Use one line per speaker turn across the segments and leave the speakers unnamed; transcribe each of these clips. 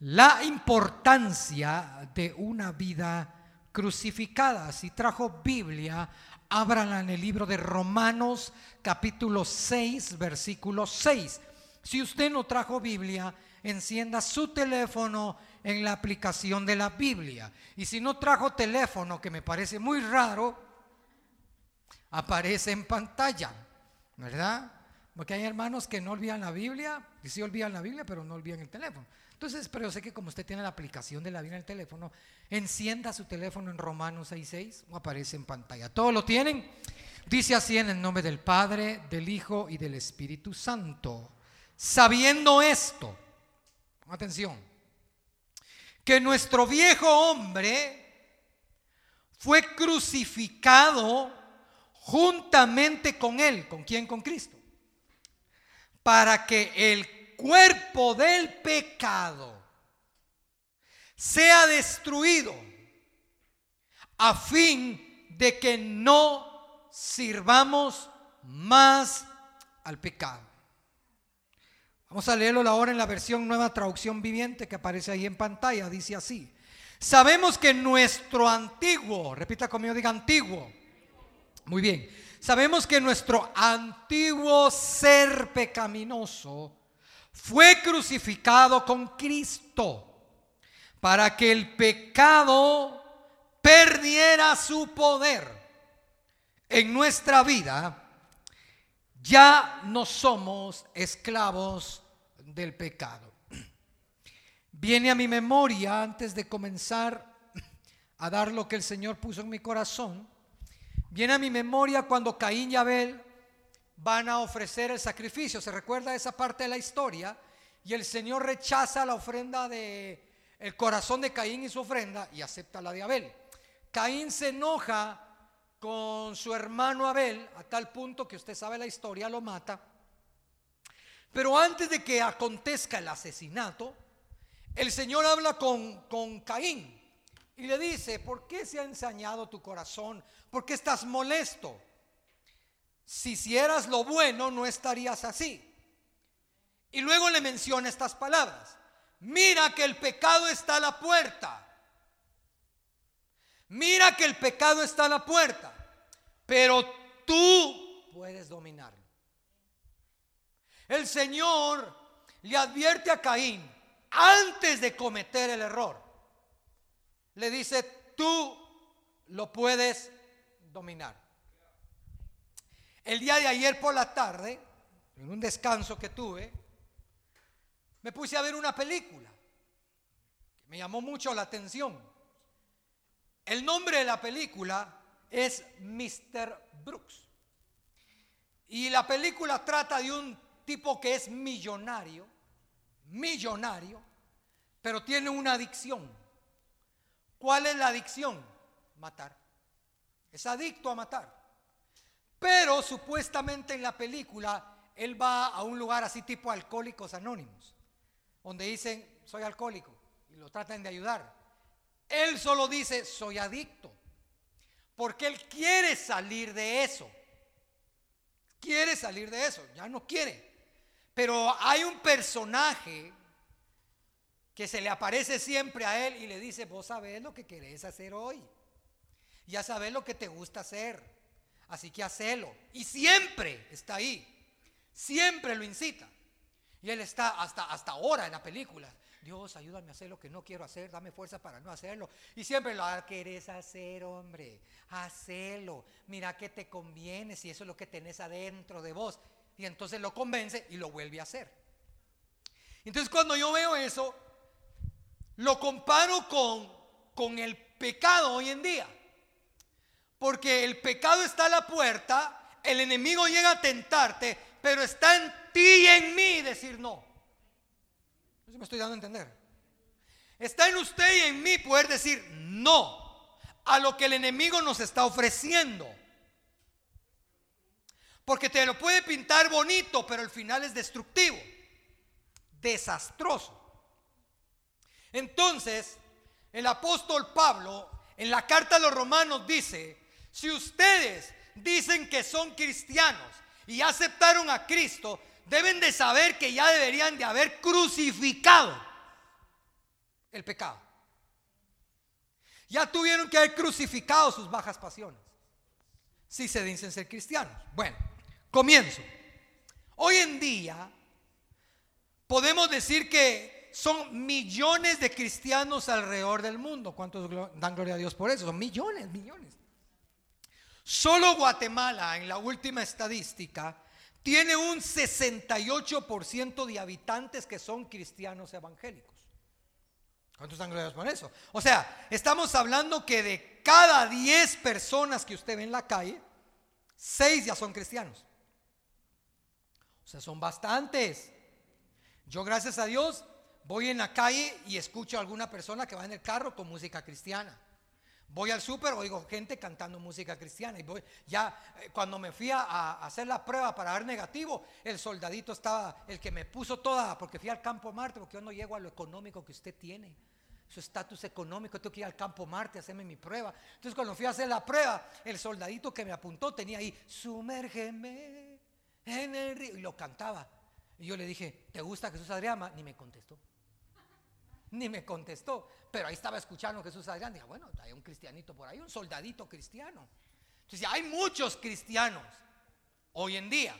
la importancia de una vida crucificada. Si trajo Biblia, ábrala en el libro de Romanos capítulo 6, versículo 6. Si usted no trajo Biblia, encienda su teléfono en la aplicación de la Biblia. Y si no trajo teléfono, que me parece muy raro, aparece en pantalla, ¿verdad? Porque hay hermanos que no olvidan la Biblia, y sí olvidan la Biblia, pero no olvidan el teléfono. Entonces, pero yo sé que como usted tiene la aplicación de la Biblia en el teléfono, encienda su teléfono en Romanos 6.6 o aparece en pantalla. ¿Todos lo tienen? Dice así en el nombre del Padre, del Hijo y del Espíritu Santo. Sabiendo esto, atención, que nuestro viejo hombre fue crucificado juntamente con él. ¿Con quién? Con Cristo para que el cuerpo del pecado sea destruido a fin de que no sirvamos más al pecado. Vamos a leerlo ahora en la versión nueva traducción viviente que aparece ahí en pantalla. Dice así. Sabemos que nuestro antiguo, repita conmigo, diga antiguo. Muy bien. Sabemos que nuestro antiguo ser pecaminoso fue crucificado con Cristo para que el pecado perdiera su poder en nuestra vida. Ya no somos esclavos del pecado. Viene a mi memoria antes de comenzar a dar lo que el Señor puso en mi corazón Viene a mi memoria cuando Caín y Abel van a ofrecer el sacrificio. ¿Se recuerda esa parte de la historia? Y el Señor rechaza la ofrenda de el corazón de Caín y su ofrenda y acepta la de Abel. Caín se enoja con su hermano Abel a tal punto que usted sabe la historia, lo mata. Pero antes de que acontezca el asesinato, el Señor habla con, con Caín y le dice, ¿por qué se ha ensañado tu corazón? ¿Por qué estás molesto? Si hicieras lo bueno, no estarías así. Y luego le menciona estas palabras. Mira que el pecado está a la puerta. Mira que el pecado está a la puerta. Pero tú puedes dominarlo. El Señor le advierte a Caín antes de cometer el error le dice, tú lo puedes dominar. El día de ayer por la tarde, en un descanso que tuve, me puse a ver una película que me llamó mucho la atención. El nombre de la película es Mr. Brooks. Y la película trata de un tipo que es millonario, millonario, pero tiene una adicción. ¿Cuál es la adicción? Matar. Es adicto a matar. Pero supuestamente en la película él va a un lugar así tipo alcohólicos anónimos, donde dicen, soy alcohólico, y lo tratan de ayudar. Él solo dice, soy adicto, porque él quiere salir de eso. Quiere salir de eso, ya no quiere. Pero hay un personaje que se le aparece siempre a él y le dice, vos sabés lo que querés hacer hoy. Ya sabés lo que te gusta hacer. Así que hacelo. Y siempre está ahí. Siempre lo incita. Y él está hasta, hasta ahora en la película. Dios, ayúdame a hacer lo que no quiero hacer, dame fuerza para no hacerlo. Y siempre lo querés hacer, hombre, hacelo. Mira que te conviene si eso es lo que tenés adentro de vos. Y entonces lo convence y lo vuelve a hacer. Entonces cuando yo veo eso, lo comparo con, con el pecado hoy en día. Porque el pecado está a la puerta, el enemigo llega a tentarte, pero está en ti y en mí decir no. No me estoy dando a entender. Está en usted y en mí poder decir no a lo que el enemigo nos está ofreciendo. Porque te lo puede pintar bonito, pero al final es destructivo, desastroso. Entonces, el apóstol Pablo en la carta a los romanos dice, si ustedes dicen que son cristianos y aceptaron a Cristo, deben de saber que ya deberían de haber crucificado el pecado. Ya tuvieron que haber crucificado sus bajas pasiones. Si se dicen ser cristianos. Bueno, comienzo. Hoy en día podemos decir que son millones de cristianos alrededor del mundo. ¿Cuántos dan gloria a Dios por eso? Son millones, millones. Solo Guatemala, en la última estadística, tiene un 68% de habitantes que son cristianos evangélicos. ¿Cuántos Dios por eso? O sea, estamos hablando que de cada 10 personas que usted ve en la calle, 6 ya son cristianos. O sea, son bastantes. Yo, gracias a Dios, voy en la calle y escucho a alguna persona que va en el carro con música cristiana. Voy al súper, oigo gente cantando música cristiana. Y voy, ya eh, cuando me fui a, hacer la prueba para dar negativo, el soldadito estaba, el que me puso toda, porque fui al campo Marte, porque yo no llego a lo económico que usted tiene. Su estatus económico, tengo que ir al campo Marte a hacerme mi prueba. Entonces, cuando fui a hacer la prueba, el soldadito que me apuntó tenía ahí, sumérgeme en el río. Y lo cantaba. Y yo le dije, ¿te gusta Jesús Adrián? Ni me contestó. Ni me contestó. Pero ahí estaba escuchando Jesús Adrián. Dije, bueno, hay un cristianito por ahí, un soldadito cristiano. Entonces, hay muchos cristianos hoy en día.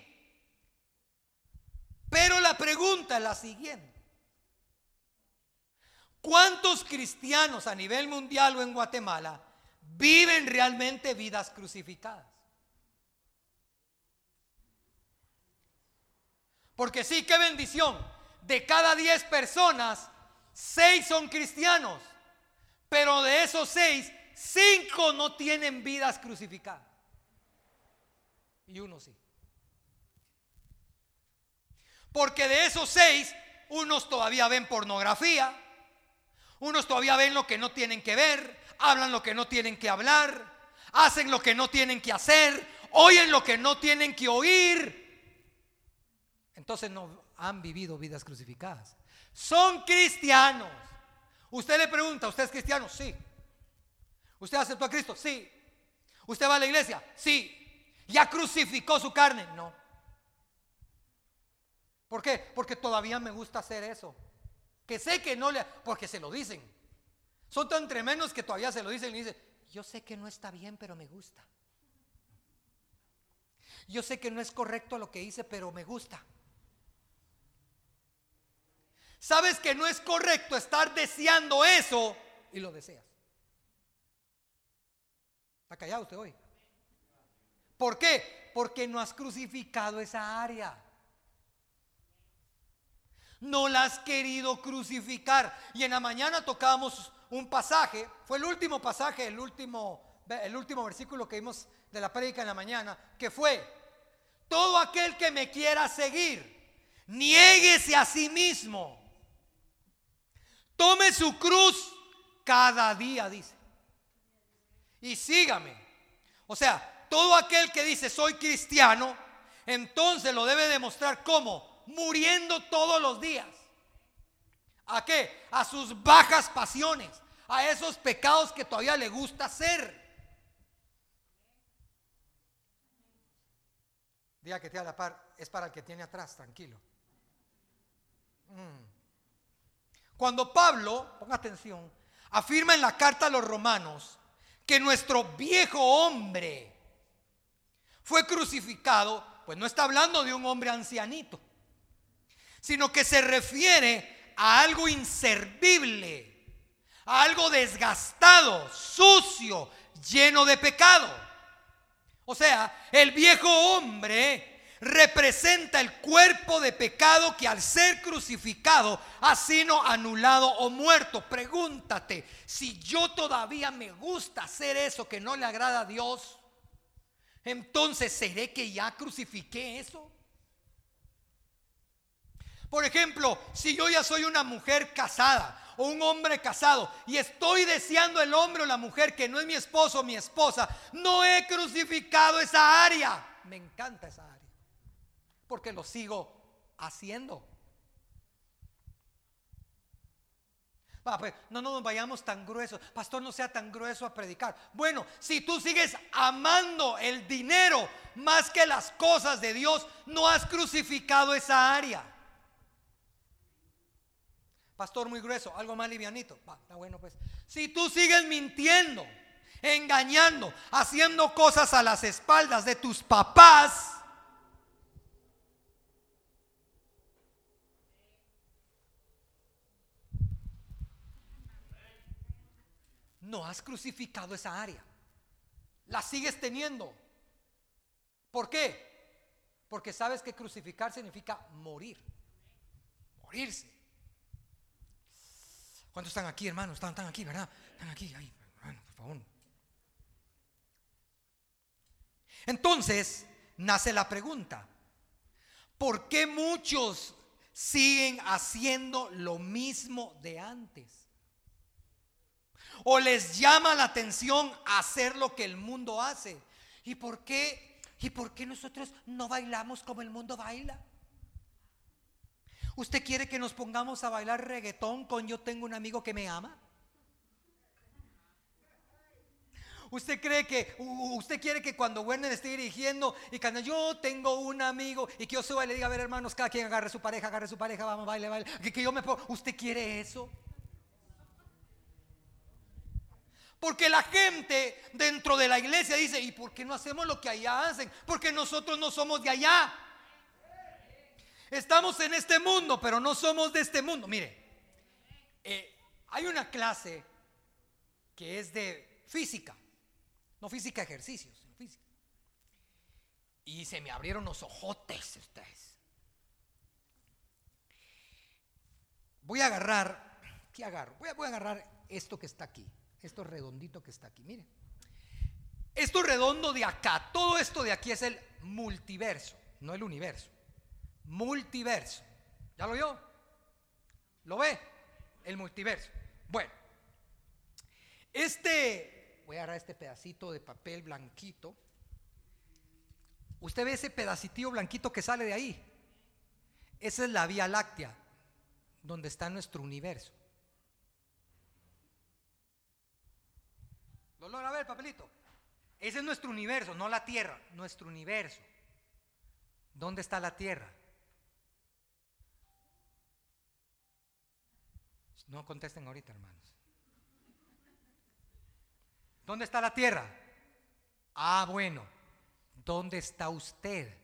Pero la pregunta es la siguiente. ¿Cuántos cristianos a nivel mundial o en Guatemala viven realmente vidas crucificadas? Porque sí, qué bendición. De cada 10 personas, 6 son cristianos. Pero de esos 6, 5 no tienen vidas crucificadas. Y uno sí. Porque de esos 6, unos todavía ven pornografía. Unos todavía ven lo que no tienen que ver. Hablan lo que no tienen que hablar. Hacen lo que no tienen que hacer. Oyen lo que no tienen que oír entonces no han vivido vidas crucificadas. Son cristianos. Usted le pregunta, ¿usted es cristiano? Sí. ¿Usted aceptó a Cristo? Sí. ¿Usted va a la iglesia? Sí. ¿Ya crucificó su carne? No. ¿Por qué? Porque todavía me gusta hacer eso. Que sé que no le... Porque se lo dicen. Son tan tremendos que todavía se lo dicen y dicen, yo sé que no está bien, pero me gusta. Yo sé que no es correcto lo que hice, pero me gusta. Sabes que no es correcto estar deseando eso y lo deseas. ¿Está callado usted hoy? ¿Por qué? Porque no has crucificado esa área. No la has querido crucificar. Y en la mañana tocábamos un pasaje, fue el último pasaje, el último, el último versículo que vimos de la prédica en la mañana, que fue, todo aquel que me quiera seguir, niéguese a sí mismo Tome su cruz cada día, dice. Y sígame. O sea, todo aquel que dice soy cristiano, entonces lo debe demostrar como muriendo todos los días. ¿A qué? A sus bajas pasiones, a esos pecados que todavía le gusta hacer. Diga que te a la par, es para el que tiene atrás, tranquilo. Mm. Cuando Pablo, ponga atención, afirma en la carta a los romanos que nuestro viejo hombre fue crucificado, pues no está hablando de un hombre ancianito, sino que se refiere a algo inservible, a algo desgastado, sucio, lleno de pecado. O sea, el viejo hombre representa el cuerpo de pecado que al ser crucificado ha sido anulado o muerto. Pregúntate, si yo todavía me gusta hacer eso que no le agrada a Dios, entonces seré que ya crucifiqué eso. Por ejemplo, si yo ya soy una mujer casada o un hombre casado y estoy deseando el hombre o la mujer que no es mi esposo o mi esposa, no he crucificado esa área. Me encanta esa área porque lo sigo haciendo. Pues, no nos vayamos tan gruesos. Pastor, no sea tan grueso a predicar. Bueno, si tú sigues amando el dinero más que las cosas de Dios, no has crucificado esa área. Pastor muy grueso, algo más livianito. Va, está bueno pues. Si tú sigues mintiendo, engañando, haciendo cosas a las espaldas de tus papás, no has crucificado esa área. La sigues teniendo. ¿Por qué? Porque sabes que crucificar significa morir. Morirse. ¿Cuántos están aquí, hermanos? Están, están aquí, ¿verdad? Están aquí, ahí, hermano, por favor. Entonces, nace la pregunta. ¿Por qué muchos siguen haciendo lo mismo de antes? O les llama la atención hacer lo que el mundo hace. ¿Y por qué? ¿Y por qué nosotros no bailamos como el mundo baila? ¿Usted quiere que nos pongamos a bailar reggaetón con yo tengo un amigo que me ama? ¿Usted cree que, usted quiere que cuando Werner esté dirigiendo y cuando yo tengo un amigo y que yo suba y le diga, a ver hermanos, cada quien agarre su pareja, agarre su pareja, vamos, baile, baile, que, que yo me ¿usted quiere eso? Porque la gente dentro de la iglesia dice, ¿y por qué no hacemos lo que allá hacen? Porque nosotros no somos de allá. Estamos en este mundo, pero no somos de este mundo. Mire, eh, hay una clase que es de física, no física ejercicios, sino física. Y se me abrieron los ojotes ustedes. Voy a agarrar, ¿qué agarro? Voy a, voy a agarrar esto que está aquí esto redondito que está aquí. Mire. Esto redondo de acá, todo esto de aquí es el multiverso, no el universo. Multiverso. ¿Ya lo vio? ¿Lo ve? El multiverso. Bueno, este, voy a agarrar este pedacito de papel blanquito. Usted ve ese pedacito blanquito que sale de ahí. Esa es la Vía Láctea, donde está nuestro universo. ¿Lo logra ver, papelito? Ese es nuestro universo, no la Tierra, nuestro universo. ¿Dónde está la Tierra? No contesten ahorita, hermanos. ¿Dónde está la Tierra? Ah, bueno. ¿Dónde está usted?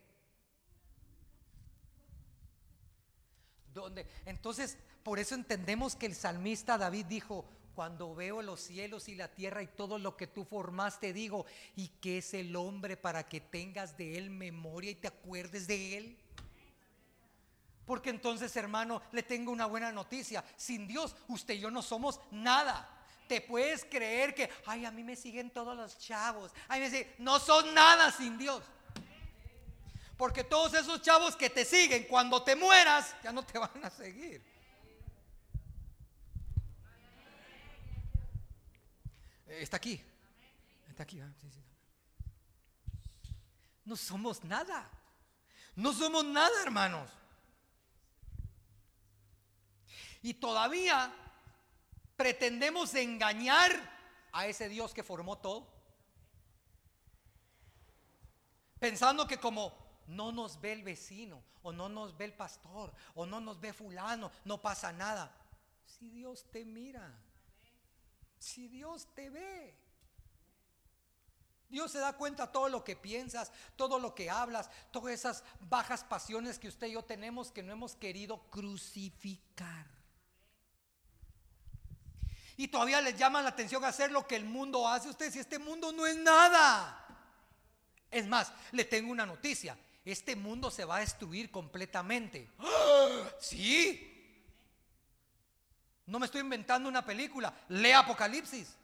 ¿Dónde? Entonces, por eso entendemos que el salmista David dijo, cuando veo los cielos y la tierra y todo lo que tú formaste, digo, ¿y qué es el hombre para que tengas de él memoria y te acuerdes de él? Porque entonces, hermano, le tengo una buena noticia. Sin Dios, usted y yo no somos nada. Te puedes creer que, ay, a mí me siguen todos los chavos. Ay, me siguen. No son nada sin Dios. Porque todos esos chavos que te siguen, cuando te mueras, ya no te van a seguir. Está aquí. Está aquí. Ah, no somos nada. No somos nada, hermanos. Y todavía pretendemos engañar a ese Dios que formó todo. Pensando que como no nos ve el vecino, o no nos ve el pastor, o no nos ve fulano, no pasa nada. Si Dios te mira. Si Dios te ve. Dios se da cuenta todo lo que piensas, todo lo que hablas, todas esas bajas pasiones que usted y yo tenemos que no hemos querido crucificar. Y todavía les llama la atención hacer lo que el mundo hace. Usted si este mundo no es nada. Es más, le tengo una noticia. Este mundo se va a destruir completamente. Sí, no me estoy inventando una película. Lea Apocalipsis.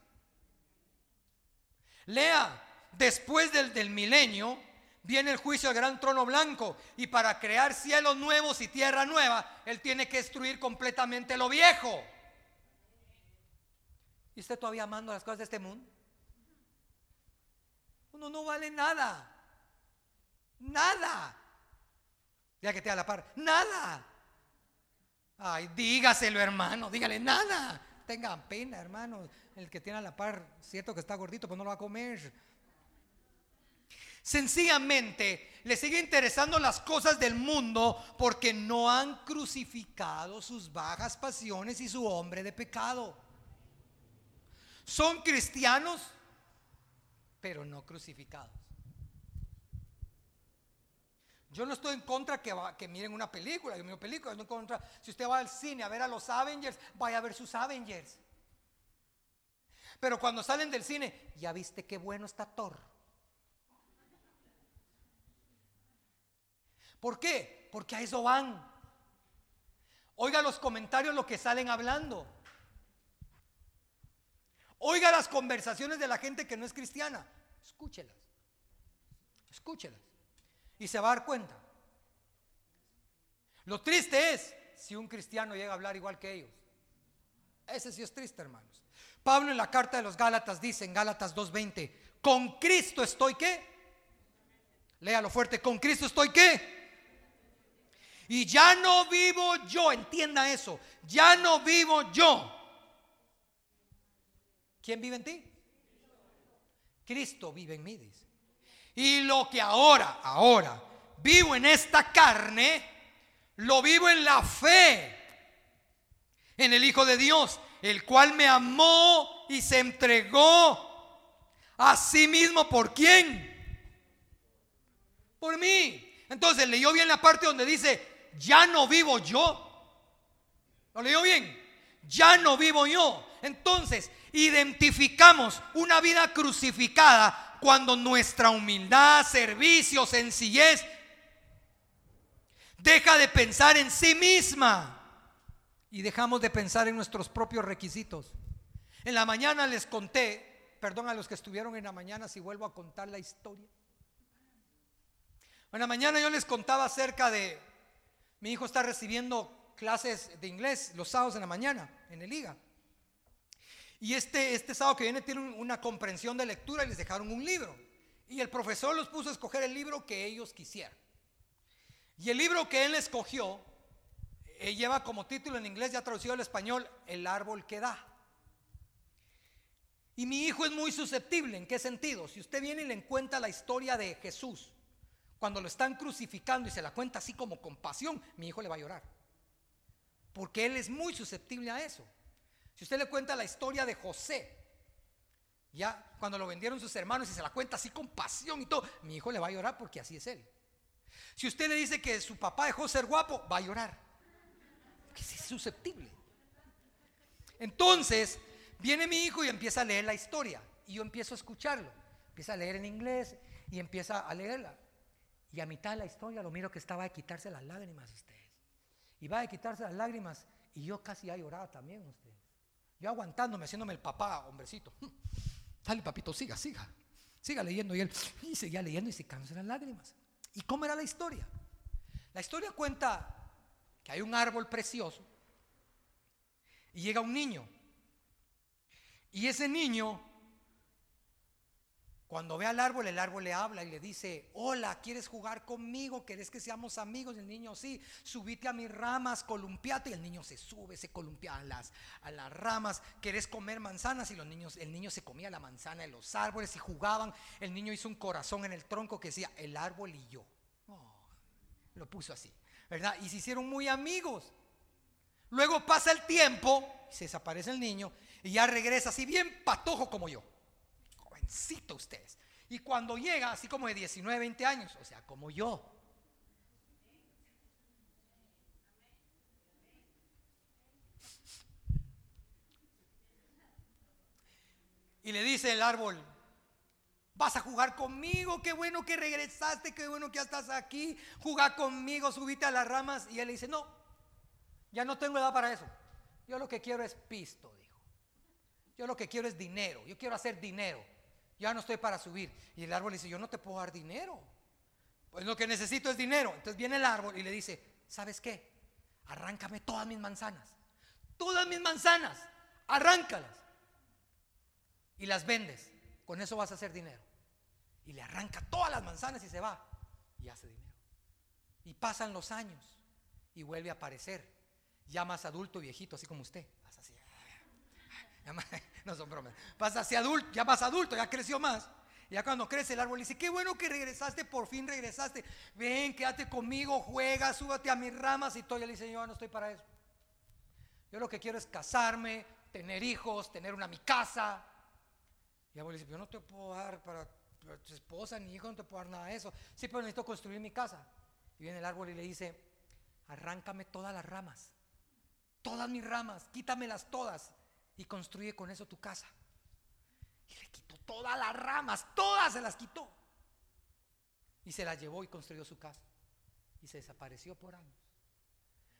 Lea, después del, del milenio viene el juicio del gran trono blanco y para crear cielos nuevos y tierra nueva, Él tiene que destruir completamente lo viejo. ¿Y usted todavía amando las cosas de este mundo? Uno no vale nada. Nada. Ya que te a la par. Nada. Ay, dígaselo, hermano, dígale nada. Tengan pena, hermano. El que tiene a la par, cierto que está gordito, pues no lo va a comer. Sencillamente le sigue interesando las cosas del mundo porque no han crucificado sus bajas pasiones y su hombre de pecado. Son cristianos, pero no crucificados. Yo no estoy en contra que, miren una película, yo miro películas, no en contra. Si usted va al cine a ver a los Avengers, vaya a ver sus Avengers. Pero cuando salen del cine, ya viste qué bueno está Thor. ¿Por qué? Porque a eso van. Oiga los comentarios, lo que salen hablando. Oiga las conversaciones de la gente que no es cristiana. Escúchelas. Escúchelas. Y se va a dar cuenta. Lo triste es si un cristiano llega a hablar igual que ellos. Ese sí es triste, hermanos. Pablo en la carta de los Gálatas dice en Gálatas 2.20, con Cristo estoy qué? Léalo fuerte, con Cristo estoy qué? Y ya no vivo yo, entienda eso, ya no vivo yo. ¿Quién vive en ti? Cristo vive en mí, dice. Y lo que ahora, ahora, vivo en esta carne, lo vivo en la fe en el Hijo de Dios, el cual me amó y se entregó a sí mismo por quién? Por mí. Entonces leyó bien la parte donde dice, ya no vivo yo. ¿Lo leyó bien? Ya no vivo yo. Entonces, identificamos una vida crucificada cuando nuestra humildad, servicio, sencillez deja de pensar en sí misma y dejamos de pensar en nuestros propios requisitos. En la mañana les conté, perdón a los que estuvieron en la mañana si vuelvo a contar la historia. En la mañana yo les contaba acerca de mi hijo está recibiendo clases de inglés los sábados en la mañana en el IGA. Y este, este sábado que viene tiene una comprensión de lectura y les dejaron un libro. Y el profesor los puso a escoger el libro que ellos quisieran. Y el libro que él escogió eh, lleva como título en inglés, ya traducido al español, El árbol que da. Y mi hijo es muy susceptible. ¿En qué sentido? Si usted viene y le cuenta la historia de Jesús, cuando lo están crucificando y se la cuenta así como con pasión, mi hijo le va a llorar. Porque él es muy susceptible a eso. Si usted le cuenta la historia de José, ya cuando lo vendieron sus hermanos y se la cuenta así con pasión y todo, mi hijo le va a llorar porque así es él. Si usted le dice que su papá dejó ser guapo, va a llorar. Porque es susceptible. Entonces, viene mi hijo y empieza a leer la historia. Y yo empiezo a escucharlo. Empieza a leer en inglés y empieza a leerla. Y a mitad de la historia lo miro que estaba de quitarse las lágrimas ustedes. Y va a quitarse las lágrimas y yo casi ya lloraba también ustedes. Yo aguantándome, haciéndome el papá, hombrecito. Dale, papito, siga, siga. Siga leyendo. Y él y seguía leyendo y se cansó las lágrimas. ¿Y cómo era la historia? La historia cuenta que hay un árbol precioso y llega un niño. Y ese niño cuando ve al árbol, el árbol le habla y le dice, hola, ¿quieres jugar conmigo? ¿Quieres que seamos amigos? Y el niño, sí, subite a mis ramas, columpiate. Y el niño se sube, se columpia a las, a las ramas. ¿Quieres comer manzanas? Y los niños, el niño se comía la manzana en los árboles y jugaban. El niño hizo un corazón en el tronco que decía, el árbol y yo. Oh, lo puso así, ¿verdad? Y se hicieron muy amigos. Luego pasa el tiempo, se desaparece el niño y ya regresa así bien patojo como yo jovencito ustedes. Y cuando llega, así como de 19, 20 años, o sea, como yo. Y le dice el árbol, vas a jugar conmigo, qué bueno que regresaste, qué bueno que ya estás aquí, jugar conmigo, subite a las ramas. Y él le dice, no, ya no tengo edad para eso. Yo lo que quiero es pisto, dijo. Yo lo que quiero es dinero, yo quiero hacer dinero ya no estoy para subir. Y el árbol dice, yo no te puedo dar dinero. Pues lo que necesito es dinero. Entonces viene el árbol y le dice, ¿sabes qué? Arráncame todas mis manzanas. Todas mis manzanas. Arráncalas. Y las vendes. Con eso vas a hacer dinero. Y le arranca todas las manzanas y se va. Y hace dinero. Y pasan los años. Y vuelve a aparecer. Ya más adulto, viejito, así como usted. no son bromas. Pasa hacia adulto, ya más adulto, ya creció más. Ya cuando crece el árbol dice, qué bueno que regresaste, por fin regresaste. Ven, quédate conmigo, juega, súbate a mis ramas y todo. Y él dice, yo no estoy para eso. Yo lo que quiero es casarme, tener hijos, tener una mi casa. Y el árbol dice, yo no te puedo dar para, tu esposa ni hijo, no te puedo dar nada de eso. Sí, pero necesito construir mi casa. Y viene el árbol y le dice, arráncame todas las ramas, todas mis ramas, quítamelas todas y construye con eso tu casa. Y le quitó todas las ramas, todas se las quitó. Y se las llevó y construyó su casa. Y se desapareció por años.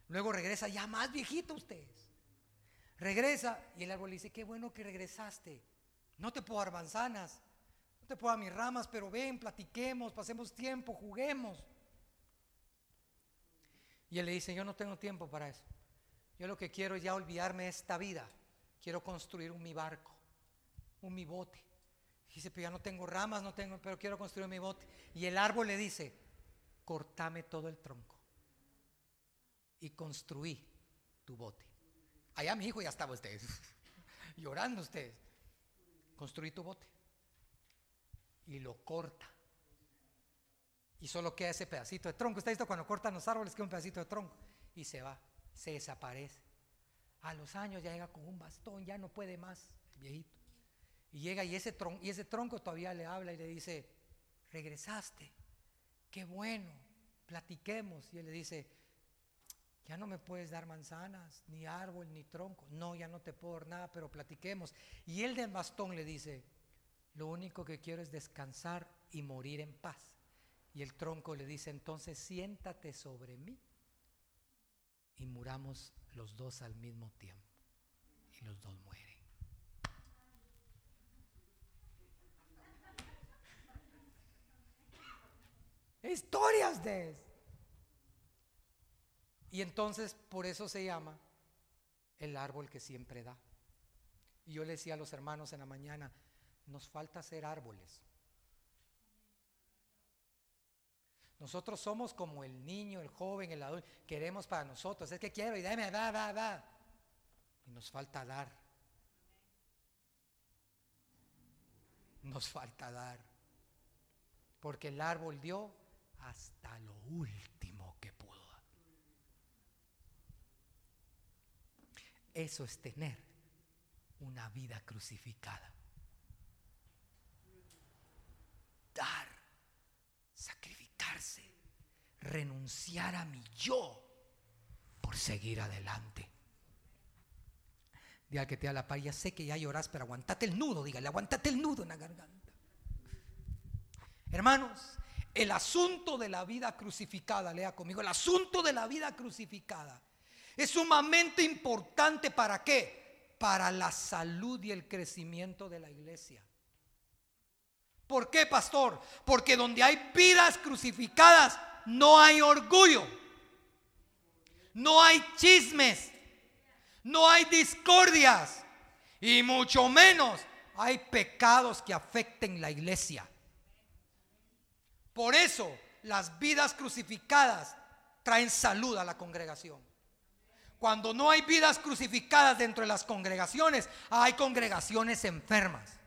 Luego regresa ya más viejito ustedes. Regresa y el árbol le dice, qué bueno que regresaste. No te puedo dar manzanas, no te puedo dar mis ramas, pero ven, platiquemos, pasemos tiempo, juguemos. Y él le dice, yo no tengo tiempo para eso. Yo lo que quiero es ya olvidarme de esta vida. Quiero construir un mi barco, un mi bote. dice, pero ya no tengo ramas, no tengo, pero quiero construir mi bote. Y el árbol le dice, cortame todo el tronco y construí tu bote. Allá mi hijo ya estaba ustedes, llorando ustedes. Construí tu bote y lo corta y solo queda ese pedacito de tronco. Está visto cuando cortan los árboles queda un pedacito de tronco y se va, se desaparece. A los años ya llega con un bastón, ya no puede más, el viejito. Y llega y ese, tronco, y ese tronco todavía le habla y le dice, regresaste, qué bueno, platiquemos. Y él le dice, ya no me puedes dar manzanas, ni árbol, ni tronco. No, ya no te puedo dar nada, pero platiquemos. Y él del bastón le dice, lo único que quiero es descansar y morir en paz. Y el tronco le dice, entonces siéntate sobre mí y muramos los dos al mismo tiempo. Y los dos mueren. Historias de eso. Y entonces por eso se llama el árbol que siempre da. Y yo le decía a los hermanos en la mañana, nos falta ser árboles. Nosotros somos como el niño, el joven, el adulto. Queremos para nosotros. Es que quiero y dame, da, da, da. Y nos falta dar. Nos falta dar. Porque el árbol dio hasta lo último que pudo. Eso es tener una vida crucificada. Dar, renunciar a mi yo por seguir adelante. Diga que te da la paz, ya sé que ya lloras, pero aguantate el nudo, dígale, aguantate el nudo en la garganta. Hermanos, el asunto de la vida crucificada, lea conmigo, el asunto de la vida crucificada es sumamente importante para qué? Para la salud y el crecimiento de la iglesia. ¿Por qué, pastor? Porque donde hay vidas crucificadas, no hay orgullo, no hay chismes, no hay discordias y mucho menos hay pecados que afecten la iglesia. Por eso las vidas crucificadas traen salud a la congregación. Cuando no hay vidas crucificadas dentro de las congregaciones, hay congregaciones enfermas.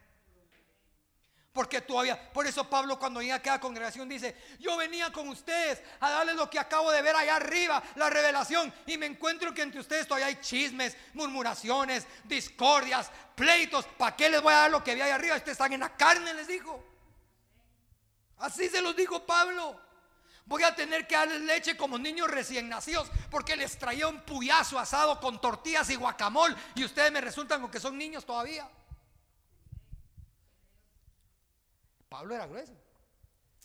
Porque todavía, por eso Pablo cuando llega a cada congregación dice, yo venía con ustedes a darles lo que acabo de ver allá arriba, la revelación, y me encuentro que entre ustedes todavía hay chismes, murmuraciones, discordias, pleitos. ¿Para qué les voy a dar lo que vi allá arriba? Ustedes están en la carne, les dijo. Así se los dijo Pablo. Voy a tener que darles leche como niños recién nacidos porque les traía un puyazo asado con tortillas y guacamole y ustedes me resultan con que son niños todavía. Pablo era grueso.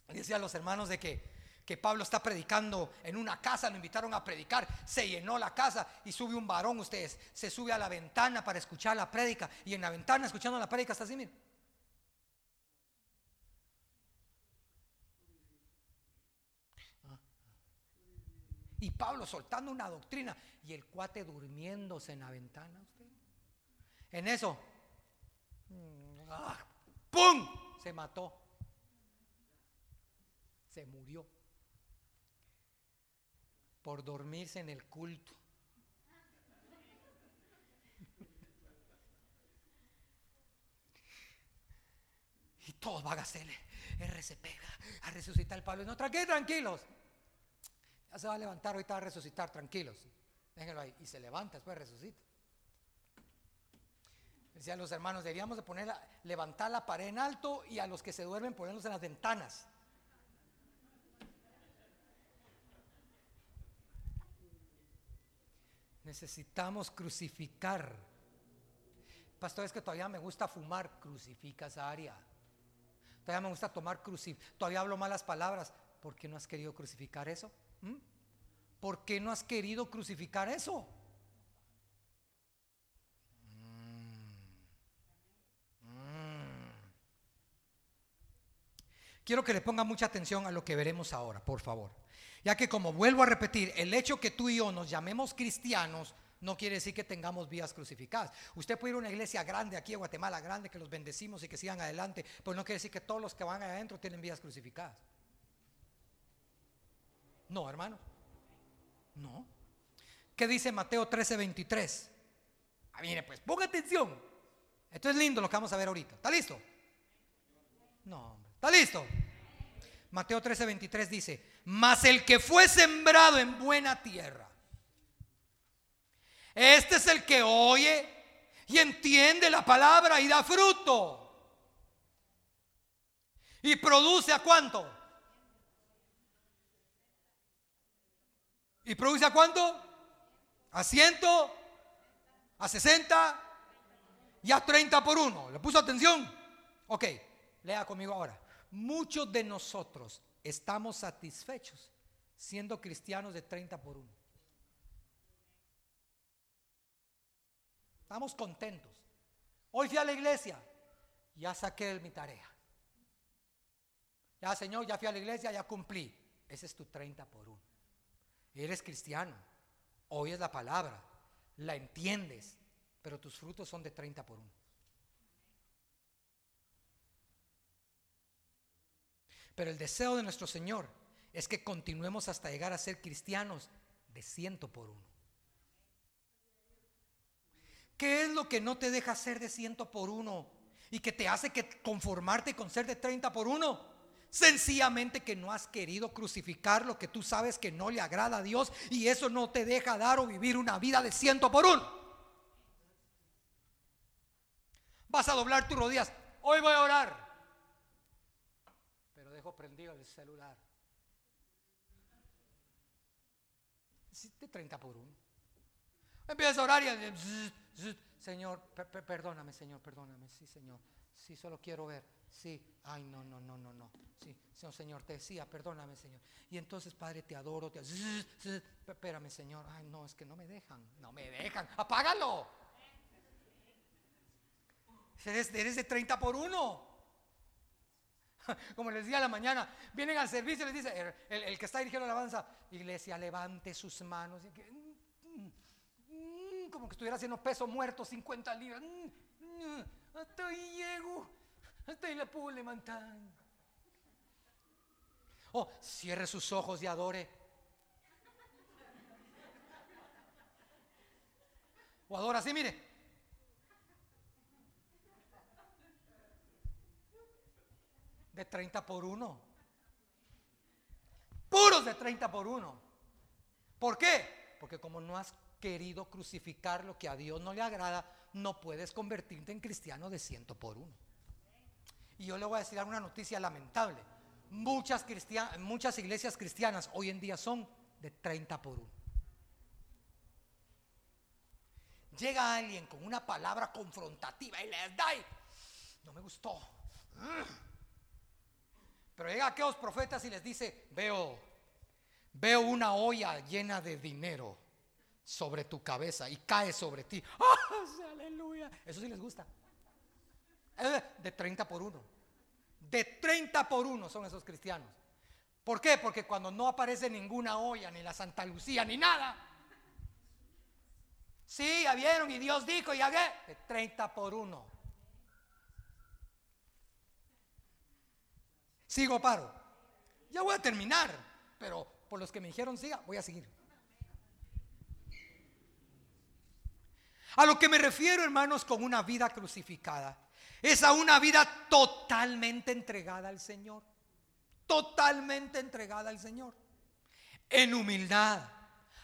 Decía a los hermanos de que, que Pablo está predicando en una casa, lo invitaron a predicar, se llenó la casa y sube un varón, ustedes, se sube a la ventana para escuchar la prédica y en la ventana escuchando la prédica está así, miren. Y Pablo soltando una doctrina y el cuate durmiéndose en la ventana. Usted. En eso, ah, ¡pum! Se mató. Se murió por dormirse en el culto. Y todos van a hacerle RCP, a resucitar el Pablo. No, tranquilos, tranquilos. Ya se va a levantar, ahorita va a resucitar, tranquilos. Déjenlo ahí. Y se levanta, después resucita. Decían los hermanos, deberíamos de poner, levantar la pared en alto y a los que se duermen ponerlos en las ventanas. Necesitamos crucificar. Pastor, es que todavía me gusta fumar, crucifica esa área. Todavía me gusta tomar crucificar. Todavía hablo malas palabras. ¿Por qué no has querido crucificar eso? ¿Mm? ¿Por qué no has querido crucificar eso? Quiero que le ponga mucha atención a lo que veremos ahora, por favor. Ya que como vuelvo a repetir, el hecho que tú y yo nos llamemos cristianos no quiere decir que tengamos vidas crucificadas. Usted puede ir a una iglesia grande aquí en Guatemala, grande, que los bendecimos y que sigan adelante, pero no quiere decir que todos los que van adentro tienen vidas crucificadas. No, hermano. No. ¿Qué dice Mateo 13, 23? Ah, mire, pues ponga atención. Esto es lindo lo que vamos a ver ahorita. ¿Está listo? No. ¿Está listo? Mateo 13, 23 dice, mas el que fue sembrado en buena tierra, este es el que oye y entiende la palabra y da fruto. Y produce a cuánto? ¿Y produce a cuánto? ¿A ciento? ¿A 60? ¿Y a 30 por uno? ¿Le puso atención? Ok, lea conmigo ahora. Muchos de nosotros estamos satisfechos siendo cristianos de 30 por 1. Estamos contentos. Hoy fui a la iglesia, ya saqué mi tarea. Ya, Señor, ya fui a la iglesia, ya cumplí. Ese es tu 30 por 1. Eres cristiano, oyes la palabra, la entiendes, pero tus frutos son de 30 por 1. Pero el deseo de nuestro Señor es que continuemos hasta llegar a ser cristianos de ciento por uno. ¿Qué es lo que no te deja ser de ciento por uno y que te hace que conformarte con ser de 30 por uno? Sencillamente que no has querido crucificar lo que tú sabes que no le agrada a Dios y eso no te deja dar o vivir una vida de ciento por uno. Vas a doblar tus rodillas. Hoy voy a orar prendido el celular. De 30 por 1. Empieza a orar y Señor, perdóname, Señor, perdóname. Sí, Señor. Sí, solo quiero ver. Sí. Ay, no, no, no, no, no. Sí, Señor, Señor, te decía, perdóname, Señor. Y entonces, Padre, te adoro. Te... Espérame, Señor. Ay, no, es que no me dejan. No me dejan. Apágalo. Eres, eres de 30 por 1. como les decía a la mañana, vienen al servicio y les dice, el, que está dirigiendo la alabanza, iglesia, levante sus manos. Mm, mm, como que estuviera haciendo peso muerto, 50 libras. Mm, hasta ahí llego, hasta ahí la puedo levantar. Oh, cierre sus ojos y adore. O adora así, mire. De 30 por 1. Puros de 30 por 1. ¿Por qué? Porque como no has querido crucificar lo que a Dios no le agrada, no puedes convertirte en cristiano de ciento por uno. Y yo le voy a decir una noticia lamentable. Muchas, muchas iglesias cristianas hoy en día son de 30 por 1. Llega alguien con una palabra confrontativa y les da no me gustó. Pero llega aquellos profetas y les dice, veo, veo una olla llena de dinero sobre tu cabeza y cae sobre ti. ¡Oh, aleluya! Eso sí les gusta. De 30 por 1. De 30 por 1 son esos cristianos. ¿Por qué? Porque cuando no aparece ninguna olla, ni la Santa Lucía, ni nada. Sí, ya vieron y Dios dijo, y ya De 30 por 1. Sigo paro. Ya voy a terminar, pero por los que me dijeron siga, voy a seguir. A lo que me refiero, hermanos, con una vida crucificada, es a una vida totalmente entregada al Señor. Totalmente entregada al Señor. En humildad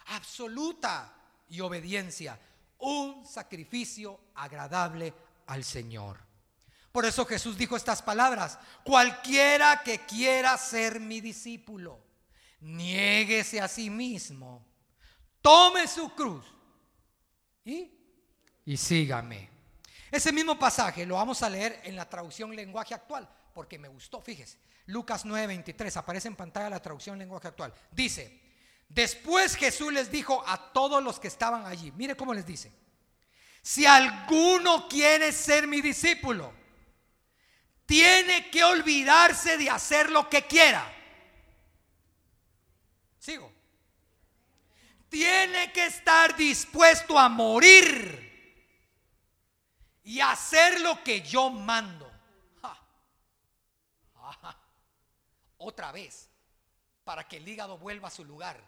absoluta y obediencia. Un sacrificio agradable al Señor. Por eso Jesús dijo estas palabras. Cualquiera que quiera ser mi discípulo, niéguese a sí mismo, tome su cruz y, sígame. Ese mismo pasaje lo vamos a leer en la traducción lenguaje actual, porque me gustó, fíjese. Lucas 9:23, aparece en pantalla la traducción lenguaje actual. Dice, después Jesús les dijo a todos los que estaban allí, mire cómo les dice, si alguno quiere ser mi discípulo, tiene que olvidarse de hacer lo que quiera. Sigo. Tiene que estar dispuesto a morir y hacer lo que yo mando. Otra vez, para que el hígado vuelva a su lugar.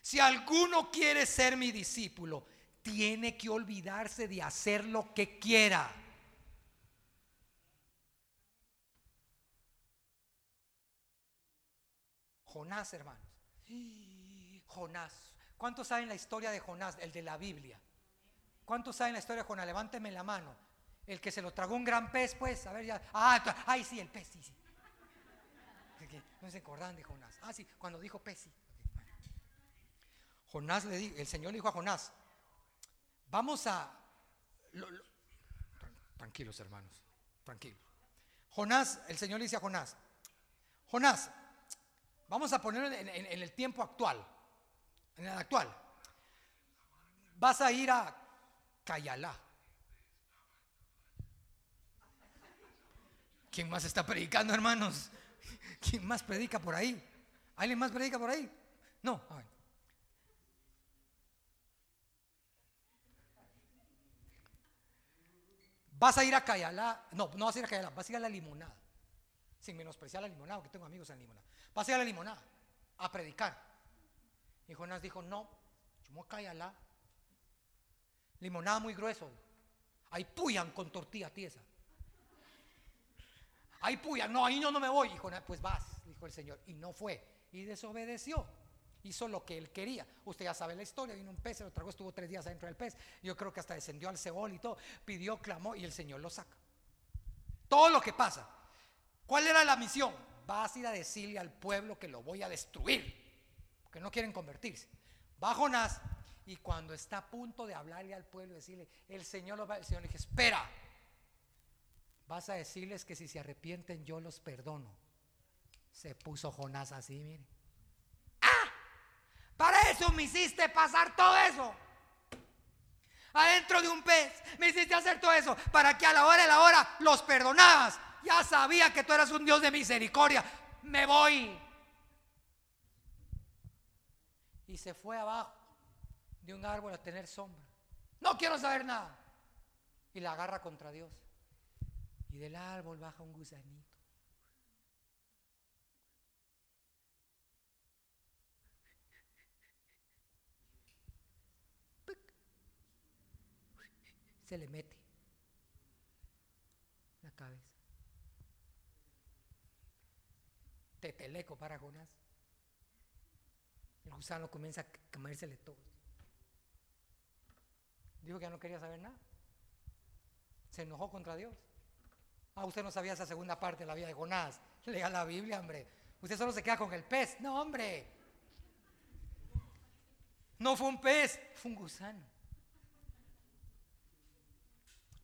Si alguno quiere ser mi discípulo, tiene que olvidarse de hacer lo que quiera. Jonás, hermanos. Jonás. ¿Cuántos saben la historia de Jonás, el de la Biblia? ¿Cuántos saben la historia de Jonás? Levánteme la mano. El que se lo tragó un gran pez, pues, a ver ya. Ah, ay, sí, el pez, sí, sí. No se acordan de Jonás. Ah, sí, cuando dijo pez, sí. Jonás le dijo, el Señor le dijo a Jonás, vamos a... tranquilos, hermanos, tranquilos. Jonás, el Señor le dice a Jonás, Jonás, vamos a ponerlo en, el tiempo actual, en el actual. Vas a ir a Cayalá. ¿Quién más está predicando, hermanos? ¿Quién más predica por ahí? ¿Alguien más predica por ahí? No. Vas a ir a Cayalá. No, no vas a ir a Cayalá, vas a ir a la limonada. Sin menospreciar la limonada, porque tengo amigos en la limonada. Vas a la limonada a predicar. Y Jonás dijo: No, yo me voy a Cayalá Limonada muy grueso. Ahí puyan con tortilla tiesa. Ahí puyan. No, ahí no, no me voy. Dijo, pues vas, dijo el Señor. Y no fue. Y desobedeció. Hizo lo que él quería. Usted ya sabe la historia. Vino un pez, se lo tragó, estuvo tres días adentro del pez. Yo creo que hasta descendió al Seol y todo. Pidió, clamó y el Señor lo saca. Todo lo que pasa. ¿Cuál era la misión? Vas a ir a decirle al pueblo que lo voy a destruir. Porque no quieren convertirse. Va Jonás y cuando está a punto de hablarle al pueblo, decirle, el Señor el Señor le dice, espera, vas a decirles que si se arrepienten yo los perdono. Se puso Jonás así, mire. ¡Ah! Para eso me hiciste pasar todo eso. Adentro de un pez, me hiciste hacer todo eso, para que a la hora de la hora los perdonabas. Ya sabía que tú eras un Dios de misericordia. Me voy. Y se fue abajo de un árbol a tener sombra. No quiero saber nada. Y la agarra contra Dios. Y del árbol baja un gusanito. Se le mete la cabeza. Teteleco para Jonás. El gusano comienza a comérsele todo. Dijo que ya no quería saber nada. Se enojó contra Dios. Ah, usted no sabía esa segunda parte de la vida de Jonás. Lea la Biblia, hombre. Usted solo se queda con el pez. No, hombre. No fue un pez, fue un gusano.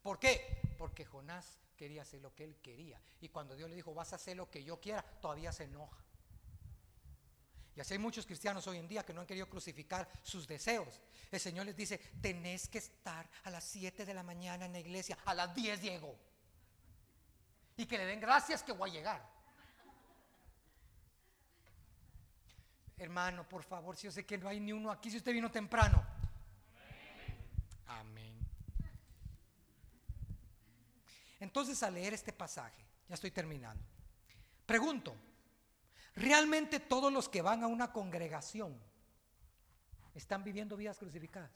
¿Por qué? Porque Jonás quería hacer lo que él quería. Y cuando Dios le dijo, vas a hacer lo que yo quiera, todavía se enoja. Y así hay muchos cristianos hoy en día que no han querido crucificar sus deseos. El Señor les dice, tenés que estar a las 7 de la mañana en la iglesia, a las 10 llego. Y que le den gracias que voy a llegar. Hermano, por favor, si yo sé que no hay ni uno aquí, si usted vino temprano. Entonces, al leer este pasaje, ya estoy terminando. Pregunto, ¿realmente todos los que van a una congregación están viviendo vidas crucificadas.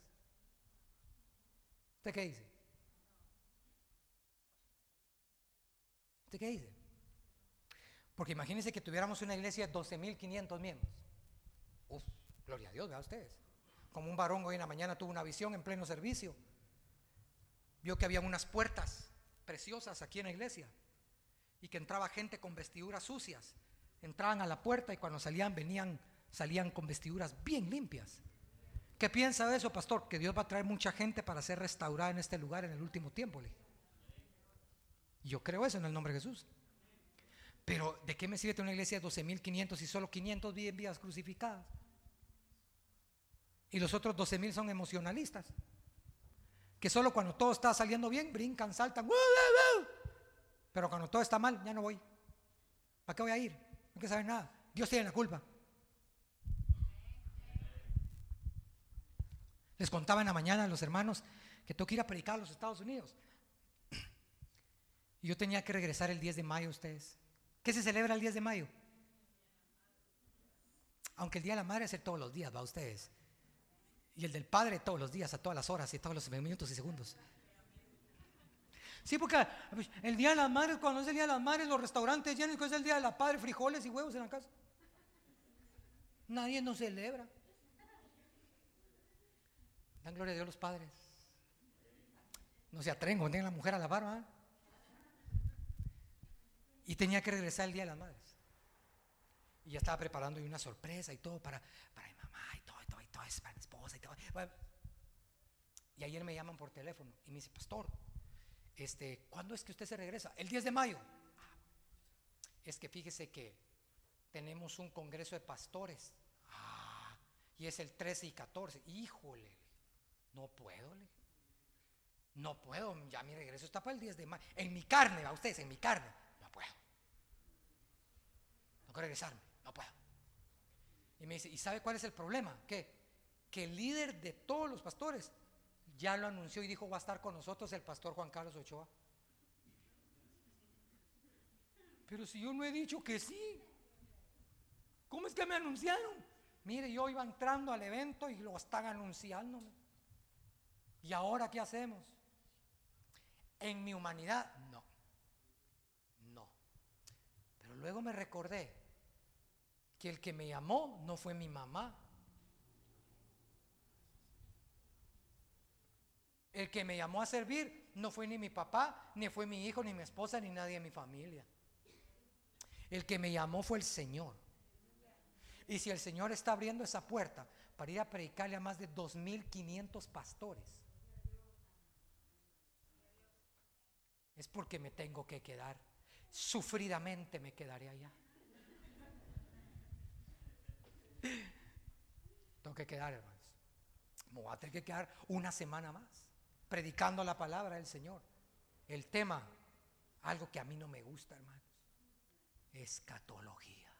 ¿Usted qué dice? ¿Usted qué dice? Porque imagínense que tuviéramos una iglesia de 12.500 miembros. Uf, gloria a Dios, vea ustedes. Como un varón hoy en la mañana tuvo una visión en pleno servicio. Vio que había unas puertas preciosas aquí en la iglesia y que entraba gente con vestiduras sucias. Entraban a la puerta y cuando salían venían salían con vestiduras bien limpias. ¿Qué piensa de eso, pastor? Que Dios va a traer mucha gente para ser restaurada en este lugar en el último tiempo. Yo creo eso en el nombre de Jesús. Pero ¿de qué me sirve tener una iglesia de 12.500 y solo 500 viven vidas crucificadas? Y los otros 12.000 son emocionalistas. Que solo cuando todo está saliendo bien, brincan, saltan. Pero cuando todo está mal, ya no voy. ¿Para qué voy a ir? No que saber nada. Dios tiene la culpa. Les contaba en la mañana a los hermanos que tengo que ir a predicar a los Estados Unidos. Y yo tenía que regresar el 10 de mayo, ustedes. ¿Qué se celebra el 10 de mayo? Aunque el Día de la Madre es todos los días, va ustedes. Y el del Padre todos los días, a todas las horas y todos los minutos y segundos. Sí, porque pues, el Día de la Madre, cuando es el Día de las Madres, los restaurantes llenos, cuando es el Día de la Padre, frijoles y huevos en la casa. Nadie nos celebra. Dan gloria a Dios los padres. No se atreven cuando la mujer a lavar, ¿verdad? Y tenía que regresar el día de las madres. Y ya estaba preparando una sorpresa y todo para, para para mi esposa y todo. y ayer me llaman por teléfono y me dice, pastor, este, ¿cuándo es que usted se regresa? El 10 de mayo. Es que fíjese que tenemos un congreso de pastores. Ah, y es el 13 y 14. Híjole. No puedo, No puedo, ya mi regreso está para el 10 de mayo. En mi carne, a ustedes, en mi carne. No puedo. No quiero regresarme, no puedo. Y me dice, ¿y sabe cuál es el problema? ¿Qué? Que el líder de todos los pastores ya lo anunció y dijo, va a estar con nosotros el pastor Juan Carlos Ochoa. Pero si yo no he dicho que sí, ¿cómo es que me anunciaron? Mire, yo iba entrando al evento y lo están anunciando. ¿Y ahora qué hacemos? En mi humanidad, no. No. Pero luego me recordé que el que me llamó no fue mi mamá. El que me llamó a servir no fue ni mi papá, ni fue mi hijo, ni mi esposa, ni nadie de mi familia. El que me llamó fue el Señor. Y si el Señor está abriendo esa puerta para ir a predicarle a más de 2.500 pastores, es porque me tengo que quedar. Sufridamente me quedaré allá. Tengo que quedar, hermanos. Me voy a tener que quedar una semana más predicando la palabra del Señor. El tema, algo que a mí no me gusta, hermanos, escatología.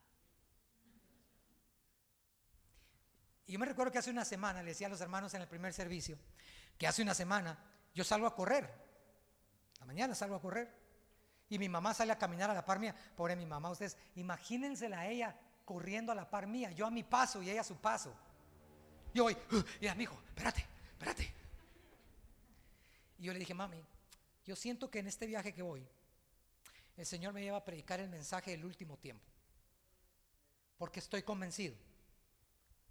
Y yo me recuerdo que hace una semana, le decía a los hermanos en el primer servicio, que hace una semana yo salgo a correr la mañana salgo a correr y mi mamá sale a caminar a la par mía. Pobre mi mamá, ustedes imagínensela a ella corriendo a la par mía, yo a mi paso y ella a su paso. Yo voy, uh, y ella, mi hijo, espérate, espérate. Y yo le dije, mami, yo siento que en este viaje que voy, el Señor me lleva a predicar el mensaje del último tiempo. Porque estoy convencido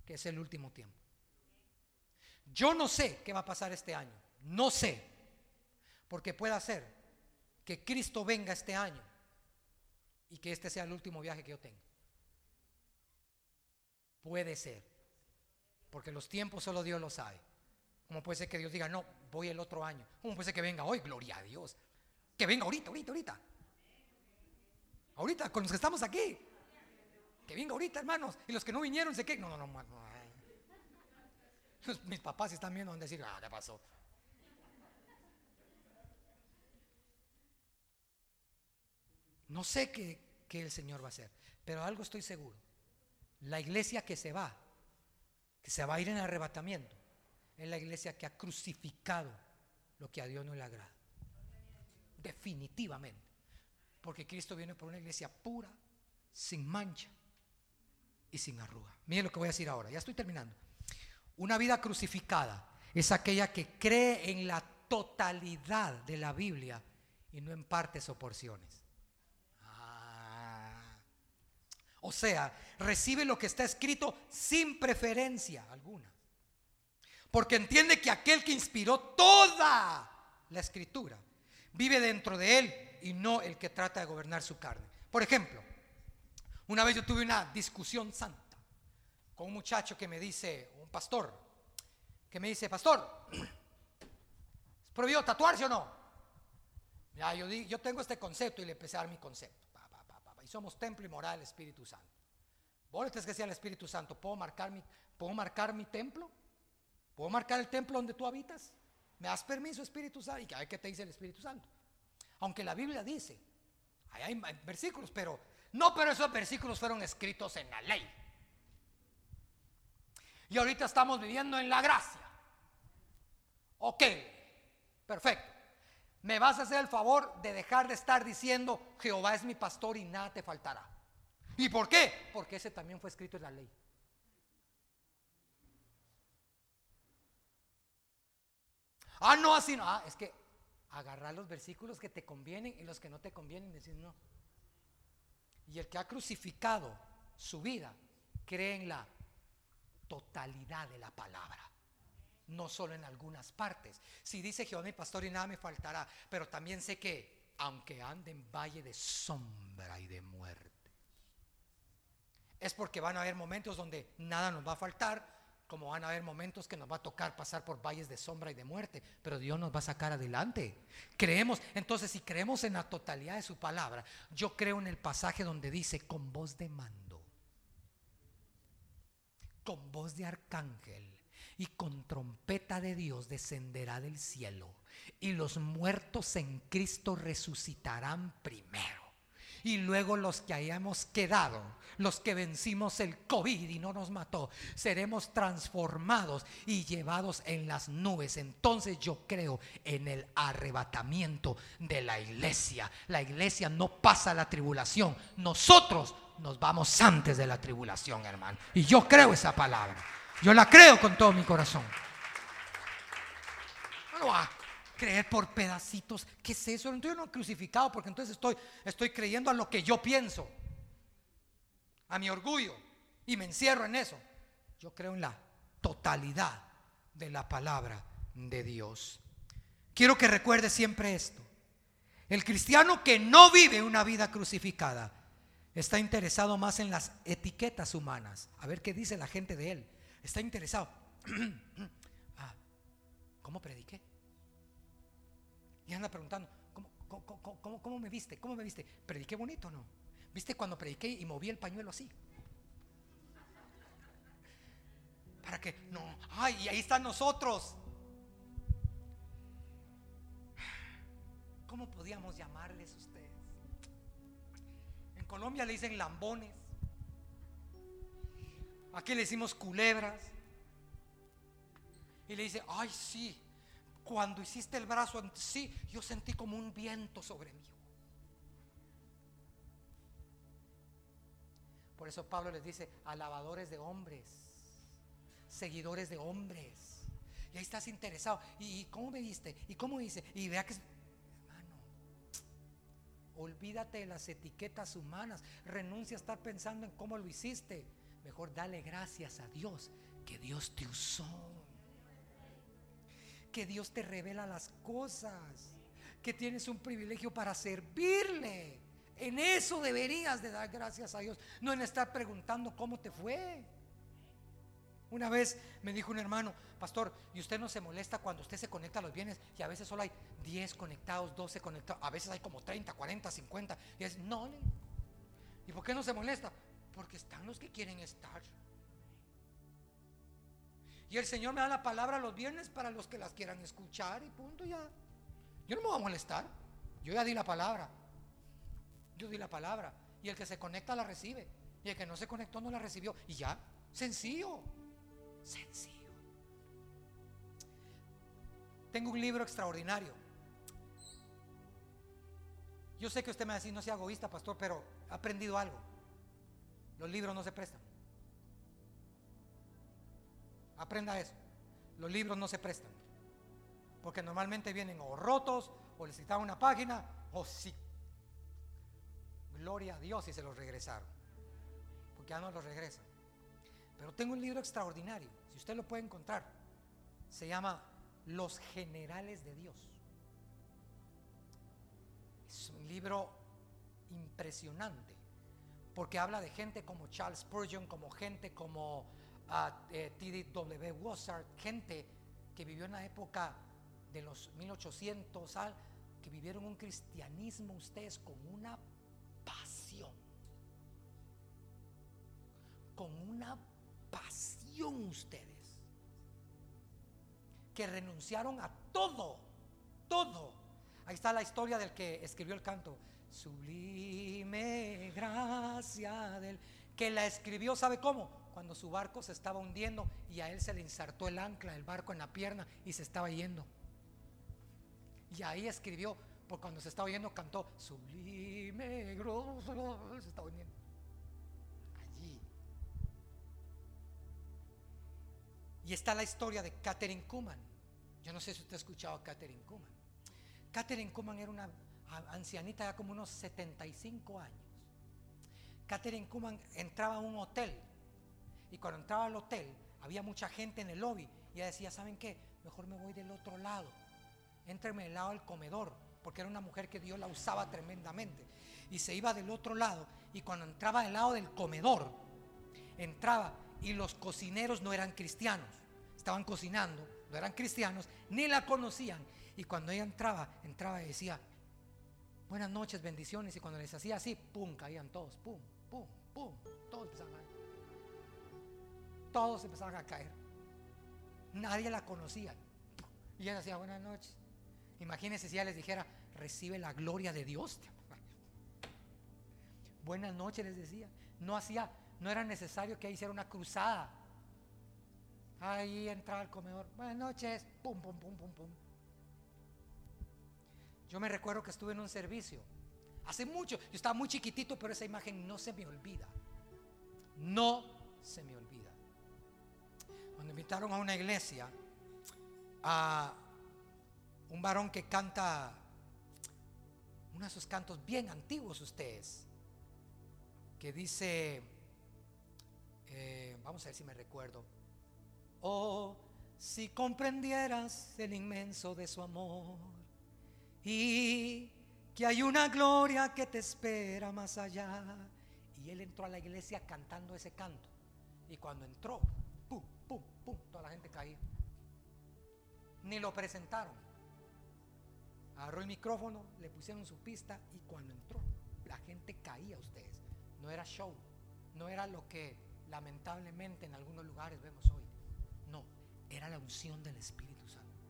que es el último tiempo. Yo no sé qué va a pasar este año. No sé. Porque puede ser que Cristo venga este año y que este sea el último viaje que yo tenga. Puede ser. Porque los tiempos solo Dios lo sabe. Como puede ser que Dios diga, no, voy el otro año. Como puede ser que venga hoy, gloria a Dios. Que venga ahorita, ahorita, ahorita. Ahorita, con los que estamos aquí. Que venga ahorita, hermanos. Y los que no vinieron, sé que. No, no, no, no. Mis papás están viendo donde decir, ah, ¿qué pasó? No sé qué, el Señor va a hacer, pero algo estoy seguro. La iglesia que se va, que se va a ir en arrebatamiento, es la iglesia que ha crucificado lo que a Dios no le agrada. Definitivamente. Porque Cristo viene por una iglesia pura, sin mancha y sin arruga. Miren lo que voy a decir ahora, ya estoy terminando. Una vida crucificada es aquella que cree en la totalidad de la Biblia y no en partes o porciones. O sea, recibe lo que está escrito sin preferencia alguna. Porque entiende que aquel que inspiró toda la escritura vive dentro de él y no el que trata de gobernar su carne. Por ejemplo, una vez yo tuve una discusión santa con un muchacho que me dice, un pastor, que me dice, pastor, ¿es prohibido tatuarse o no? Yo, yo tengo este concepto y le empecé a dar mi concepto. y somos templo y moral del Espíritu Santo. Vos que sea el Espíritu Santo, ¿puedo marcar, mi, ¿puedo marcar mi templo? ¿Puedo marcar el templo donde tú habitas? ¿Me das permiso, Espíritu Santo? Y a ver qué te dice el Espíritu Santo. Aunque la Biblia dice, hay versículos, pero no, pero esos versículos fueron escritos en la ley. Y ahorita estamos viviendo en la gracia. Ok, perfecto. Me vas a hacer el favor de dejar de estar diciendo, Jehová es mi pastor y nada te faltará. ¿Y por qué? Porque ese también fue escrito en la ley. Ah, no, así no. Ah, es que agarrar los versículos que te convienen y los que no te convienen, decir no. Y el que ha crucificado su vida cree en la totalidad de la palabra, no solo en algunas partes. Si dice Jehová mi pastor y nada me faltará, pero también sé que aunque ande en valle de sombra y de muerte, es porque van a haber momentos donde nada nos va a faltar, como van a haber momentos que nos va a tocar pasar por valles de sombra y de muerte, pero Dios nos va a sacar adelante. Creemos, entonces si creemos en la totalidad de su palabra, yo creo en el pasaje donde dice con voz de mando, con voz de arcángel y con trompeta de Dios descenderá del cielo y los muertos en Cristo resucitarán primero y luego los que hayamos quedado, los que vencimos el COVID y no nos mató, seremos transformados y llevados en las nubes. Entonces yo creo en el arrebatamiento de la iglesia. La iglesia no pasa la tribulación, nosotros nos vamos antes de la tribulación, hermano. Y yo creo esa palabra. Yo la creo con todo mi corazón creer por pedacitos. ¿Qué es eso? Entonces yo no he crucificado porque entonces estoy, estoy creyendo a lo que yo pienso, a mi orgullo, y me encierro en eso. Yo creo en la totalidad de la palabra de Dios. Quiero que recuerde siempre esto. El cristiano que no vive una vida crucificada está interesado más en las etiquetas humanas. A ver qué dice la gente de él. Está interesado. Ah, ¿Cómo prediqué? Y anda preguntando, ¿cómo, me viste? ¿Cómo me viste? ¿Prediqué bonito no? ¿Viste cuando prediqué y moví el pañuelo así? Para que, no, ay, y ahí están nosotros. ¿Cómo podíamos llamarles ustedes? En Colombia le dicen lambones. Aquí le decimos culebras. Y le dice, ay, sí, cuando hiciste el brazo en sí, yo sentí como un viento sobre mí. Por eso Pablo les dice, alabadores de hombres, seguidores de hombres. Y ahí estás interesado. ¿Y, cómo me diste? ¿Y cómo hice? Y vea que, hermano, olvídate de las etiquetas humanas. Renuncia a estar pensando en cómo lo hiciste. Mejor dale gracias a Dios que Dios te usó que Dios te revela las cosas, que tienes un privilegio para servirle. En eso deberías de dar gracias a Dios, no en estar preguntando cómo te fue. Una vez me dijo un hermano, pastor, ¿y usted no se molesta cuando usted se conecta a los bienes y a veces solo hay 10 conectados, 12 conectados, a veces hay como 30, 40, 50? Y es, no, ¿y por qué no se molesta? Porque están los que quieren estar. Y el Señor me da la palabra los viernes para los que las quieran escuchar y punto ya. Yo no me voy a molestar. Yo ya di la palabra. Yo di la palabra. Y el que se conecta la recibe. Y el que no se conectó no la recibió. Y ya. Sencillo. Sencillo. Tengo un libro extraordinario. Yo sé que usted me va a decir, no sea egoísta, pastor, pero he aprendido algo. Los libros no se prestan. Aprenda eso. Los libros no se prestan. Porque normalmente vienen o rotos, o les quitaban una página, o sí. Gloria a Dios y se los regresaron. porque ya no lo regresan. Pero tengo un libro extraordinario, si usted lo puede encontrar, se llama Los Generales de Dios. Es un libro impresionante, porque habla de gente como Charles Spurgeon, como gente como uh, T.D.W. Wossard, gente que vivió en la época de los 1800, que vivieron un cristianismo ustedes con una pasión, con una pasión ustedes, que renunciaron a todo, todo. Ahí está la historia del que escribió el canto. Sublime gracia del que la escribió, ¿sabe cómo? Cuando su barco se estaba hundiendo y a él se le insertó el ancla del barco en la pierna y se estaba yendo. Y ahí escribió, porque cuando se estaba yendo cantó, sublime, se estaba hundiendo. Allí. Y está la historia de Catherine Kuhlman. Yo no sé si usted ha escuchado a Catherine Kuhlman. Catherine Kuhlman era una ancianita ya como unos 75 años. Catherine Kuhlman entraba a un hotel y cuando entraba al hotel había mucha gente en el lobby y ella decía, ¿saben qué? Mejor me voy del otro lado. Éntreme del lado del comedor, porque era una mujer que Dios la usaba tremendamente. Y se iba del otro lado y cuando entraba del lado del comedor, entraba y los cocineros no eran cristianos, estaban cocinando, no eran cristianos, ni la conocían. Y cuando ella entraba, entraba y decía, buenas noches, bendiciones. Y cuando les hacía así, pum, caían todos, pum, pum, pum, todos empezaban a caer. Todos a caer. Nadie la conocía. Y ella decía, buenas noches. Imagínense si ella les dijera, recibe la gloria de Dios. Buenas noches les decía. No hacía, no era necesario que hiciera una cruzada. Ahí entraba al comedor. Buenas noches. Pum, pum, pum, pum, pum. Yo me recuerdo que estuve en un servicio. Hace mucho. Yo estaba muy chiquitito, pero esa imagen no se me olvida. No se me olvida. Cuando invitaron a una iglesia a un varón que canta uno de esos cantos bien antiguos ustedes, que dice, eh, vamos a ver si me recuerdo, oh, si comprendieras el inmenso de su amor y que hay una gloria que te espera más allá. Y él entró a la iglesia cantando ese canto. Y cuando entró, pum, pum, pum, toda la gente caía. Ni lo presentaron. Agarró el micrófono, le pusieron su pista y cuando entró, la gente caía ustedes. No era show, no era lo que lamentablemente en algunos lugares vemos hoy. No, era la unción del Espíritu Santo.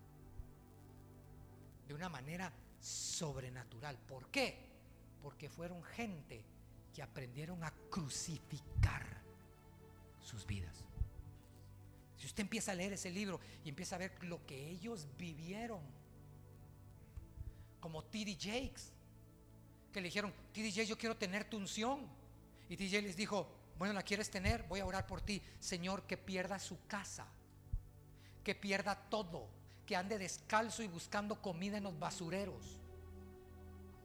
De una manera sobrenatural. ¿Por qué? Porque fueron gente que aprendieron a crucificar sus vidas. Si usted empieza a leer ese libro y empieza a ver lo que ellos vivieron, como T.D. Jakes, que le dijeron, T.D. Jakes, yo quiero tener tu unción. Y T.D. Les dijo, bueno, ¿la quieres tener? Voy a orar por ti. Señor, que pierda su casa, que pierda todo, que ande descalzo y buscando comida en los basureros.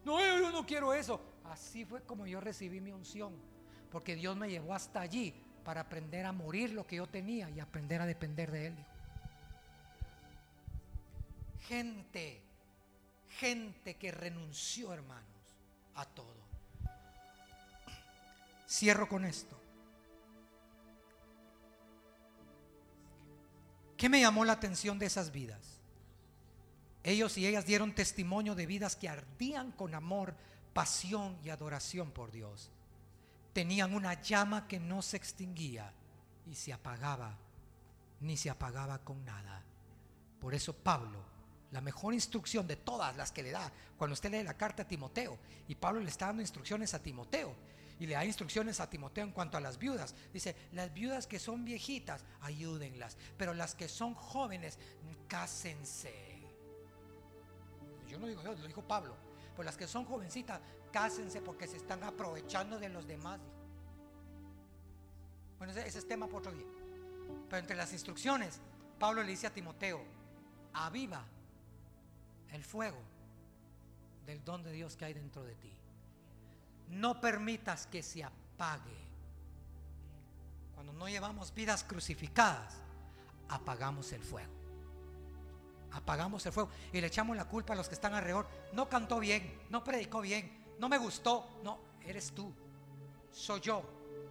No, yo no quiero eso. Así fue como yo recibí mi unción, porque Dios me llevó hasta allí para aprender a morir lo que yo tenía y aprender a depender de Él. Gente, gente que renunció, hermanos, a todo. Cierro con esto. ¿Qué me llamó la atención de esas vidas? Ellos y ellas dieron testimonio de vidas que ardían con amor, pasión y adoración por Dios. Tenían una llama que no se extinguía y se apagaba, ni se apagaba con nada. Por eso Pablo, la mejor instrucción de todas las que le da, cuando usted lee la carta a Timoteo, y Pablo le está dando instrucciones a Timoteo, y le da instrucciones a Timoteo en cuanto a las viudas. Dice, las viudas que son viejitas, ayúdenlas, pero las que son jóvenes, cásense. Yo no digo yo, lo dijo Pablo. Pues las que son jovencitas, cásense porque se están aprovechando de los demás. Bueno, ese, ese es tema por otro día. Pero entre las instrucciones, Pablo le dice a Timoteo, aviva el fuego del don de Dios que hay dentro de ti. No permitas que se apague cuando no llevamos vidas crucificadas, apagamos el fuego. Apagamos el fuego y le echamos la culpa a los que están alrededor. No cantó bien, no predicó bien, no me gustó. No, eres tú, soy yo,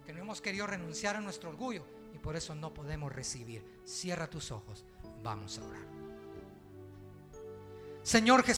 que no hemos querido renunciar a nuestro orgullo y por eso no podemos recibir. Cierra tus ojos, vamos a orar. Señor Jesús.